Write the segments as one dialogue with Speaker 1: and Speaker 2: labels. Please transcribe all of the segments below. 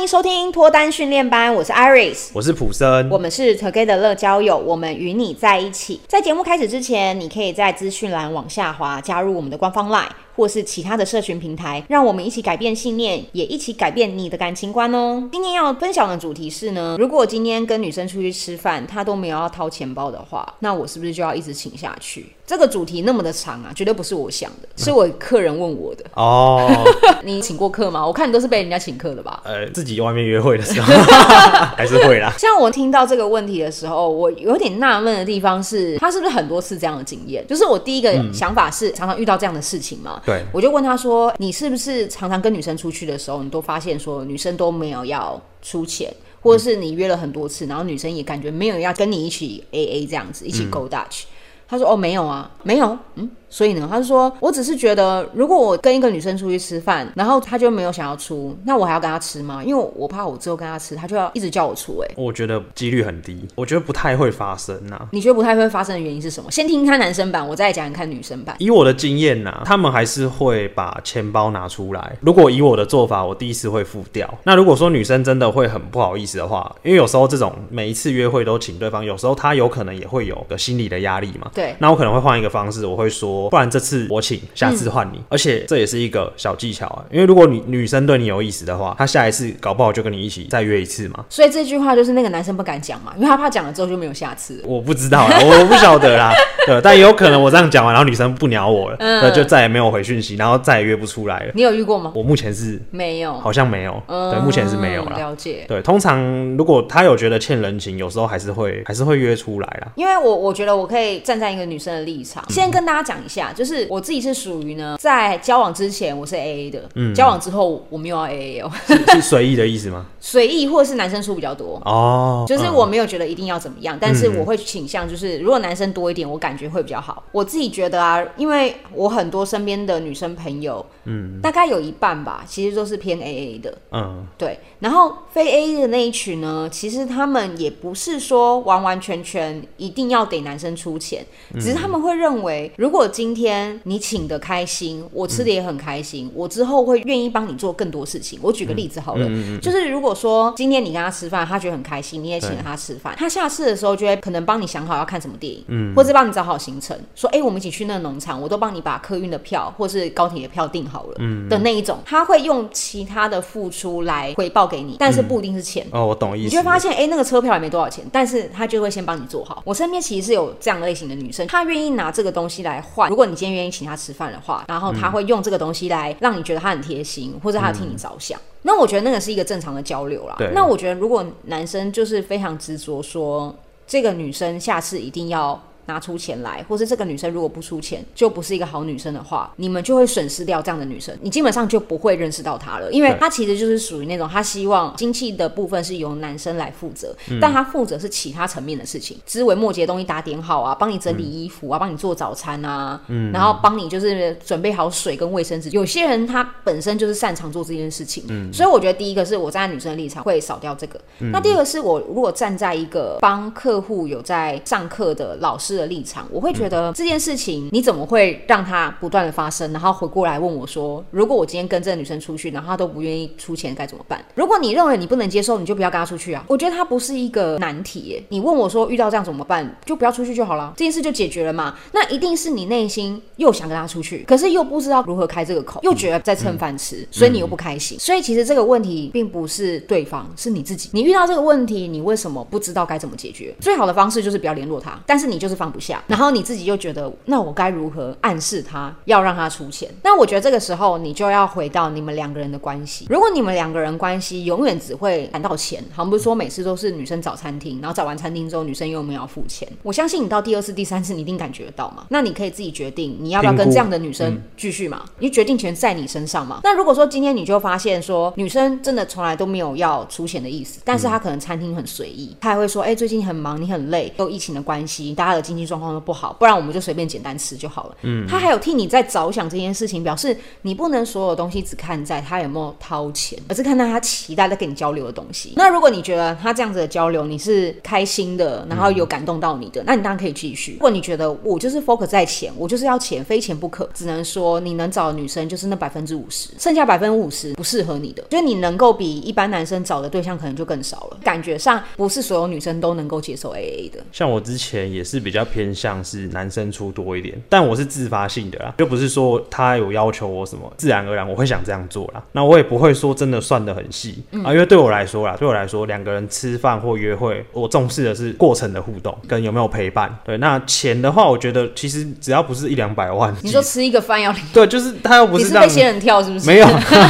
Speaker 1: 欢迎收听脱单训练班，我是 Iris，
Speaker 2: 我是普森，
Speaker 1: 我们是 Together 乐交友，我们与你在一起。在节目开始之前，你可以在资讯栏往下滑，加入我们的官方 LINE。或是其他的社群平台，让我们一起改变信念，也一起改变你的感情观哦。今天要分享的主题是呢，如果今天跟女生出去吃饭，她都没有要掏钱包的话，那我是不是就要一直请下去？这个主题那么的长啊，绝对不是我想的，是我客人问我的哦。你请过客吗？我看你都是被人家请客的吧？
Speaker 2: 呃，自己外面约会的时候 还是会啦。
Speaker 1: 像我听到这个问题的时候，我有点纳闷的地方是，他是不是很多次这样的经验？就是我第一个想法是，常常遇到这样的事情嘛。
Speaker 2: 对，
Speaker 1: 我就问他说：“你是不是常常跟女生出去的时候，你都发现说女生都没有要出钱，或者是你约了很多次，然后女生也感觉没有要跟你一起 AA 这样子，一起 go Dutch？” 他说：“哦，没有啊，没有，嗯。”所以呢，他就说，我只是觉得，如果我跟一个女生出去吃饭，然后她就没有想要出，那我还要跟她吃吗？因为我怕我之后跟她吃，她就要一直叫我出。哎，
Speaker 2: 我觉得几率很低，我觉得不太会发生呐、啊。
Speaker 1: 你觉得不太会发生的原因是什么？先听看男生版，我再讲看女生版。
Speaker 2: 以我的经验呐、啊，他们还是会把钱包拿出来。如果以我的做法，我第一次会付掉。那如果说女生真的会很不好意思的话，因为有时候这种每一次约会都请对方，有时候她有可能也会有个心理的压力嘛。
Speaker 1: 对。
Speaker 2: 那我可能会换一个方式，我会说，不然这次我。请下次换你，嗯，而且这也是一个小技巧啊。因为如果女女生对你有意思的话，她下一次搞不好就跟你一起再约一次嘛。
Speaker 1: 所以这句话就是那个男生不敢讲嘛，因为他怕讲了之后就没有下次。
Speaker 2: 我不知道啦，我不晓得啦。对，但也有可能我这样讲完，然后女生不鸟我了，嗯，就再也没有回讯息，然后再也约不出来了。
Speaker 1: 你有遇过吗？
Speaker 2: 我目前是
Speaker 1: 没有，
Speaker 2: 好像没有。嗯，对，目前是没有啦。
Speaker 1: 了解。
Speaker 2: 对，通常如果他有觉得欠人情，有时候还是会还是会约出来啦。
Speaker 1: 因为我我觉得我可以站在一个女生的立场，嗯，先跟大家讲一下，就是我自己是属于呢。在交往之前我是 A A 的，嗯，交往之后我没有要 A A 哦，
Speaker 2: 是随意的意思吗？
Speaker 1: 随意，或是男生出比较多哦，就是我没有觉得一定要怎么样，嗯，但是我会倾向就是如果男生多一点，我感觉会比较好。我自己觉得啊，因为我很多身边的女生朋友，嗯，大概有一半吧，其实都是偏 A A 的，嗯，对。然后非 A A 的那一群呢，其实他们也不是说完完全全一定要给男生出钱，只是他们会认为，如果今天你请的开心。我吃的也很开心，嗯、我之后会愿意帮你做更多事情。我举个例子好了，就是如果说今天你跟他吃饭，他觉得很开心，你也请了他吃饭，他下次的时候就会可能帮你想好要看什么电影，嗯，或者帮你找好行程，说哎、欸，我们一起去那个农场，我都帮你把客运的票或是高铁的票订好了，嗯的那一种，他会用其他的付出来回报给你，但是不一定是钱、嗯、哦，我懂意思。你就会发现，哎、欸，那个车票也没多少钱，但是他就会先帮你做好。我身边其实是有这样类型的女生，她愿意拿这个东西来换。如果你今天愿意请他吃饭的话，然后他会用这个东西来让你觉得他很贴心，或者他替你着想，嗯，那我觉得那个是一个正常的交流啦。那我觉得如果男生就是非常执着说，这个女生下次一定要。拿出钱来，或是这个女生如果不出钱，就不是一个好女生的话，你们就会损失掉这样的女生，你基本上就不会认识到她了，因为她其实就是属于那种，她希望经济的部分是由男生来负责，嗯，但她负责是其他层面的事情，枝微末节的东西打点好啊，帮你整理衣服啊，帮你做早餐啊，嗯，然后帮你就是准备好水跟卫生纸。有些人他本身就是擅长做这件事情，嗯，所以我觉得第一个是我站在女生的立场会少掉这个，嗯，那第二个是我如果站在一个帮客户有在上课的老师的立场，我会觉得这件事情你怎么会让他不断的发生，然后回过来问我说，如果我今天跟这个女生出去，然后她都不愿意出钱，该怎么办？如果你认为你不能接受，你就不要跟她出去啊。我觉得它不是一个难题耶。你问我说遇到这样怎么办，就不要出去就好了，这件事就解决了嘛。那一定是你内心又想跟她出去，可是又不知道如何开这个口，又觉得在蹭饭吃，所以你又不开心。所以其实这个问题并不是对方，是你自己。你遇到这个问题，你为什么不知道该怎么解决？最好的方式就是不要联络他，但是你就是放不下。然后你自己又觉得，那我该如何暗示他要让他出钱？那我觉得这个时候你就要回到你们两个人的关系。如果你们两个人关系永远只会谈到钱，好像不是说每次都是女生找餐厅，然后找完餐厅之后女生又没有付钱。我相信你到第二次、第三次你一定感觉得到嘛。那你可以自己决定你要不要跟这样的女生继续嘛？你决定权在你身上嘛。那如果说今天你就发现说女生真的从来都没有要出钱的意思，但是她可能餐厅很随意，她还会说，哎，最近很忙，你很累，都疫情的关系，大家的经济状况都不好，不然我们就随便简单吃就好了。嗯，他还有替你在着想这件事情，表示你不能所有东西只看在他有没有掏钱，而是看到他期待在跟你交流的东西。那如果你觉得他这样子的交流你是开心的，然后有感动到你的，嗯、那你当然可以继续。如果你觉得我就是 focus 在钱，我就是要钱，非钱不可，只能说你能找的女生就是那百分之五十，剩下百分之五十不适合你的，就是你能够比一般男生找的对象可能就更少了。感觉上不是所有女生都能够接受 AA 的。
Speaker 2: 像我之前也是比较偏向是男生出多一点，但我是自发性的啦，就不是说他有要求我什么，自然而然我会想这样做啦。那我也不会说真的算得很细、嗯、啊，因为对我来说啦，对我来说两个人吃饭或约会，我重视的是过程的互动跟有没有陪伴。对，那钱的话，我觉得其实只要不是一两百万，
Speaker 1: 你说吃一个饭要
Speaker 2: 对，就是他又不是让
Speaker 1: 你是被仙人跳是不是？
Speaker 2: 没有，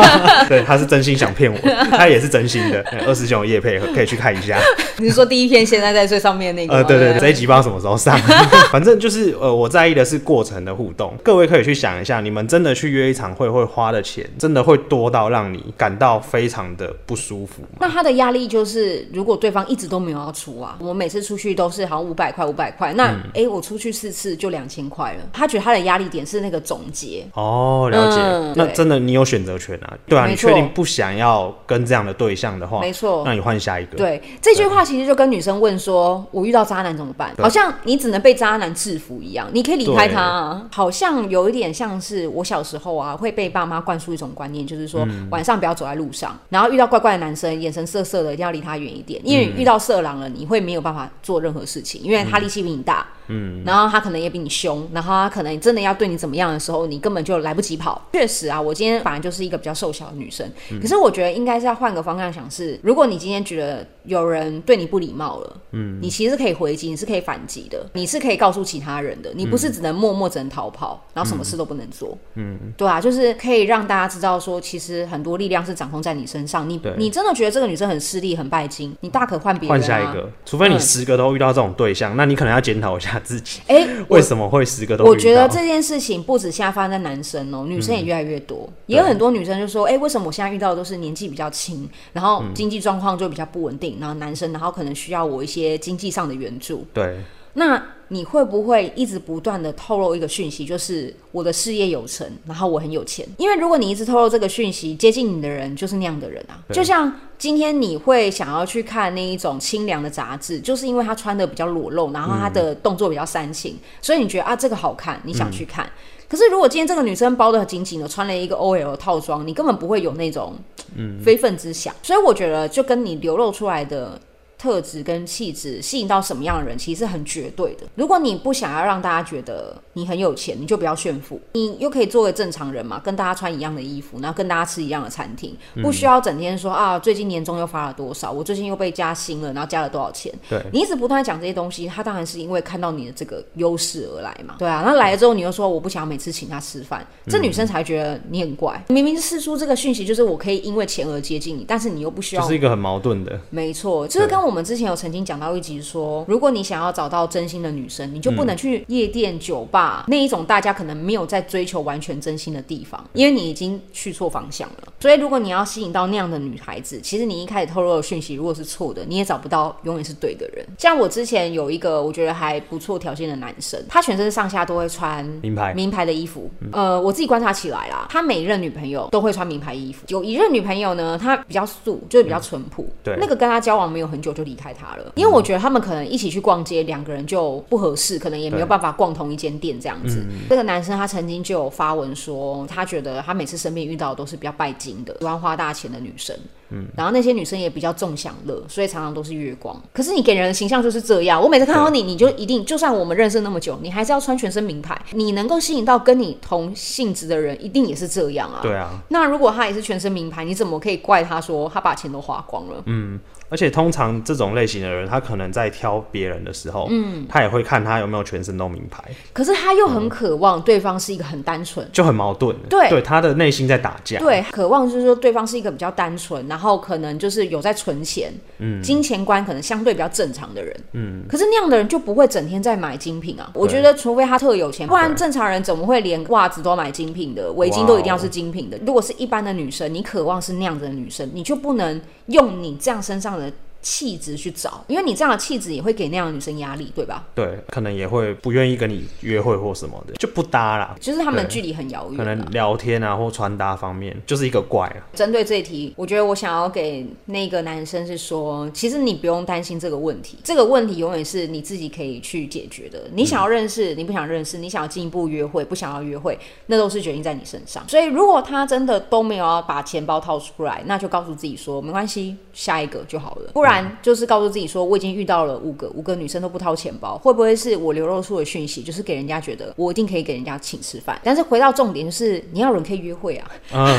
Speaker 2: 对，他是真心想骗我，他也是真心的。二师兄有业配可以去看一下。
Speaker 1: 你是说第一篇现在在最上面那个？
Speaker 2: 呃，对对对，这一集不知道什么时候上。反正就是呃，我在意的是过程的互动。各位可以去想一下，你们真的去约一场会会花的钱，真的会多到让你感到非常的不舒服吗？
Speaker 1: 那他的压力就是，如果对方一直都没有要出啊，我每次出去都是好像五百块五百块，那哎、嗯欸，我出去四次就两千块了。他觉得他的压力点是那个总结。
Speaker 2: 哦，了解。嗯、那真的你有选择权啊？对啊，你确定不想要跟这样的对象的话，没错，那你换下一个。
Speaker 1: 对，这句话其实就跟女生问说：“我遇到渣男怎么办？”好像你只能被渣男制服一样，你可以离开他啊。好像有一点像是我小时候啊，会被爸妈灌输一种观念，就是说晚上不要走在路上，然后遇到怪怪的男生，眼神色色的，一定要离他远一点，因为遇到色狼了，你会没有办法做任何事情，因为他力气比你大。嗯，然后他可能也比你凶，然后他可能真的要对你怎么样的时候，你根本就来不及跑。确实啊，我今天反而就是一个比较瘦小的女生，嗯、可是我觉得应该是要换个方向想是，是如果你今天觉得有人对你不礼貌了，嗯，你其实可以回击，你是可以反击的，你是可以告诉其他人的，你不是只能默默只能逃跑，然后什么事都不能做。嗯，对啊，就是可以让大家知道说，其实很多力量是掌控在你身上。你你真的觉得这个女生很势利、很拜金，你大可换别人、啊，
Speaker 2: 换下一个。除非你十个都遇到这种对象，嗯、那你可能要检讨一下自己。哎、欸。为什么会十个都？
Speaker 1: 我觉得这件事情不止现在发生在男生哦、喔，女生也越来越多。嗯、也有很多女生就说：“哎、欸，为什么我现在遇到的都是年纪比较轻，然后经济状况就比较不稳定，然后男生，然后可能需要我一些经济上的援助。”对，那。你会不会一直不断的透露一个讯息，就是我的事业有成，然后我很有钱？因为如果你一直透露这个讯息，接近你的人就是那样的人啊。就像今天你会想要去看那一种清凉的杂志，就是因为他穿的比较裸露，然后他的动作比较煽情，嗯、所以你觉得啊这个好看，你想去看。嗯、可是如果今天这个女生包得很紧紧的，穿了一个 OL 套装，你根本不会有那种嗯非分之想。嗯、所以我觉得就跟你流露出来的。特质跟气质吸引到什么样的人，其实是很绝对的。如果你不想要让大家觉得你很有钱，你就不要炫富。你又可以做个正常人嘛，跟大家穿一样的衣服，然后跟大家吃一样的餐厅，不需要整天说啊，最近年终又发了多少，我最近又被加薪了，然后加了多少钱。对，你一直不断讲这些东西，他当然是因为看到你的这个优势而来嘛。对啊，那来了之后，你又说我不想每次请他吃饭，这女生才觉得你很怪。明明是释出这个讯息，就是我可以因为钱而接近你，但是你又不需要，
Speaker 2: 是一个很矛盾的。
Speaker 1: 没错，就是跟我。我们之前有曾经讲到一集说，如果你想要找到真心的女生，你就不能去夜店、酒吧那一种大家可能没有在追求完全真心的地方，因为你已经去错方向了。所以，如果你要吸引到那样的女孩子，其实你一开始透露的讯息如果是错的，你也找不到永远是对的人。像我之前有一个我觉得还不错条件的男生，他全身上下都会穿名牌名牌的衣服。呃，我自己观察起来啦，他每一任女朋友都会穿名牌衣服。有一任女朋友呢，她比较素，就是比较淳朴。对，那个跟他交往没有很久就。离开他了，因为我觉得他们可能一起去逛街，两个人就不合适，可能也没有办法逛同一间店这样子。嗯、这个男生他曾经就有发文说，他觉得他每次身边遇到的都是比较拜金的、喜欢花大钱的女生。嗯，然后那些女生也比较重享乐，所以常常都是月光。可是你给人的形象就是这样，我每次看到你，你就一定，就算我们认识那么久，你还是要穿全身名牌。你能够吸引到跟你同性质的人，一定也是这样啊。对啊。那如果他也是全身名牌，你怎么可以怪他说他把钱都花光了？嗯。
Speaker 2: 而且通常这种类型的人，他可能在挑别人的时候，嗯，他也会看他有没有全身都名牌。
Speaker 1: 可是他又很渴望对方是一个很单纯，
Speaker 2: 就很矛盾。对，对，他的内心在打架。
Speaker 1: 对，渴望就是说对方是一个比较单纯，然后可能就是有在存钱，嗯，金钱观可能相对比较正常的人，嗯。可是那样的人就不会整天在买精品啊。我觉得，除非他特有钱，不然正常人怎么会连袜子都买精品的，围巾都一定要是精品的？如果是一般的女生，你渴望是那样子的女生，你就不能用你这样身上的。气质去找，因为你这样的气质也会给那样的女生压力，对吧？
Speaker 2: 对，可能也会不愿意跟你约会或什么的，就不搭啦。
Speaker 1: 就是他们距离很遥远，
Speaker 2: 可能聊天啊或穿搭方面就是一个怪啊。
Speaker 1: 针对这一题，我觉得我想要给那个男生是说，其实你不用担心这个问题，这个问题永远是你自己可以去解决的。你想要认识，嗯、你不想认识，你想要进一步约会，不想要约会，那都是决定在你身上。所以如果他真的都没有要把钱包掏出来，那就告诉自己说没关系，下一个就好了。不然就是告诉自己说，我已经遇到了五个，五个女生都不掏钱包，会不会是我流露出的讯息，就是给人家觉得我一定可以给人家请吃饭？但是回到重点，就是你要有人可以约会啊，嗯、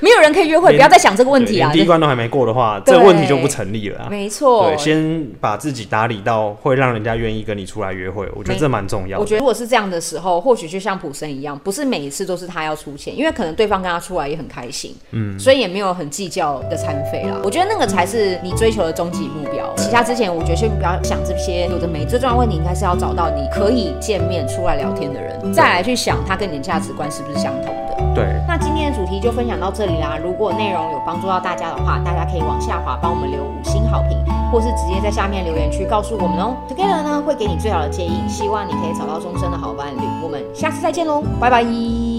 Speaker 1: 没有人可以约会，不要再想这个问题啊。
Speaker 2: 第一关都还没过的话，这个问题就不成立了啊。
Speaker 1: 没错，
Speaker 2: 对，先把自己打理到会让人家愿意跟你出来约会，我觉得这蛮重要的。
Speaker 1: 我觉得如果是这样的时候，或许就像普生一样，不是每一次都是他要出钱，因为可能对方跟他出来也很开心，嗯，所以也没有很计较的餐费啦。我觉得那个才是你追求的终极目标。其他之前，我觉得先不要想这些有的没。最重要的问题应该是要找到你可以见面出来聊天的人，再来去想他跟你的价值观是不是相同的。
Speaker 2: 对。
Speaker 1: 那今天的主题就分享到这里啦。如果内容有帮助到大家的话，大家可以往下滑帮我们留五星好评，或是直接在下面留言区告诉我们哦。Together 呢会给你最好的建议，希望你可以找到终身的好伴侣。我们下次再见喽，拜拜。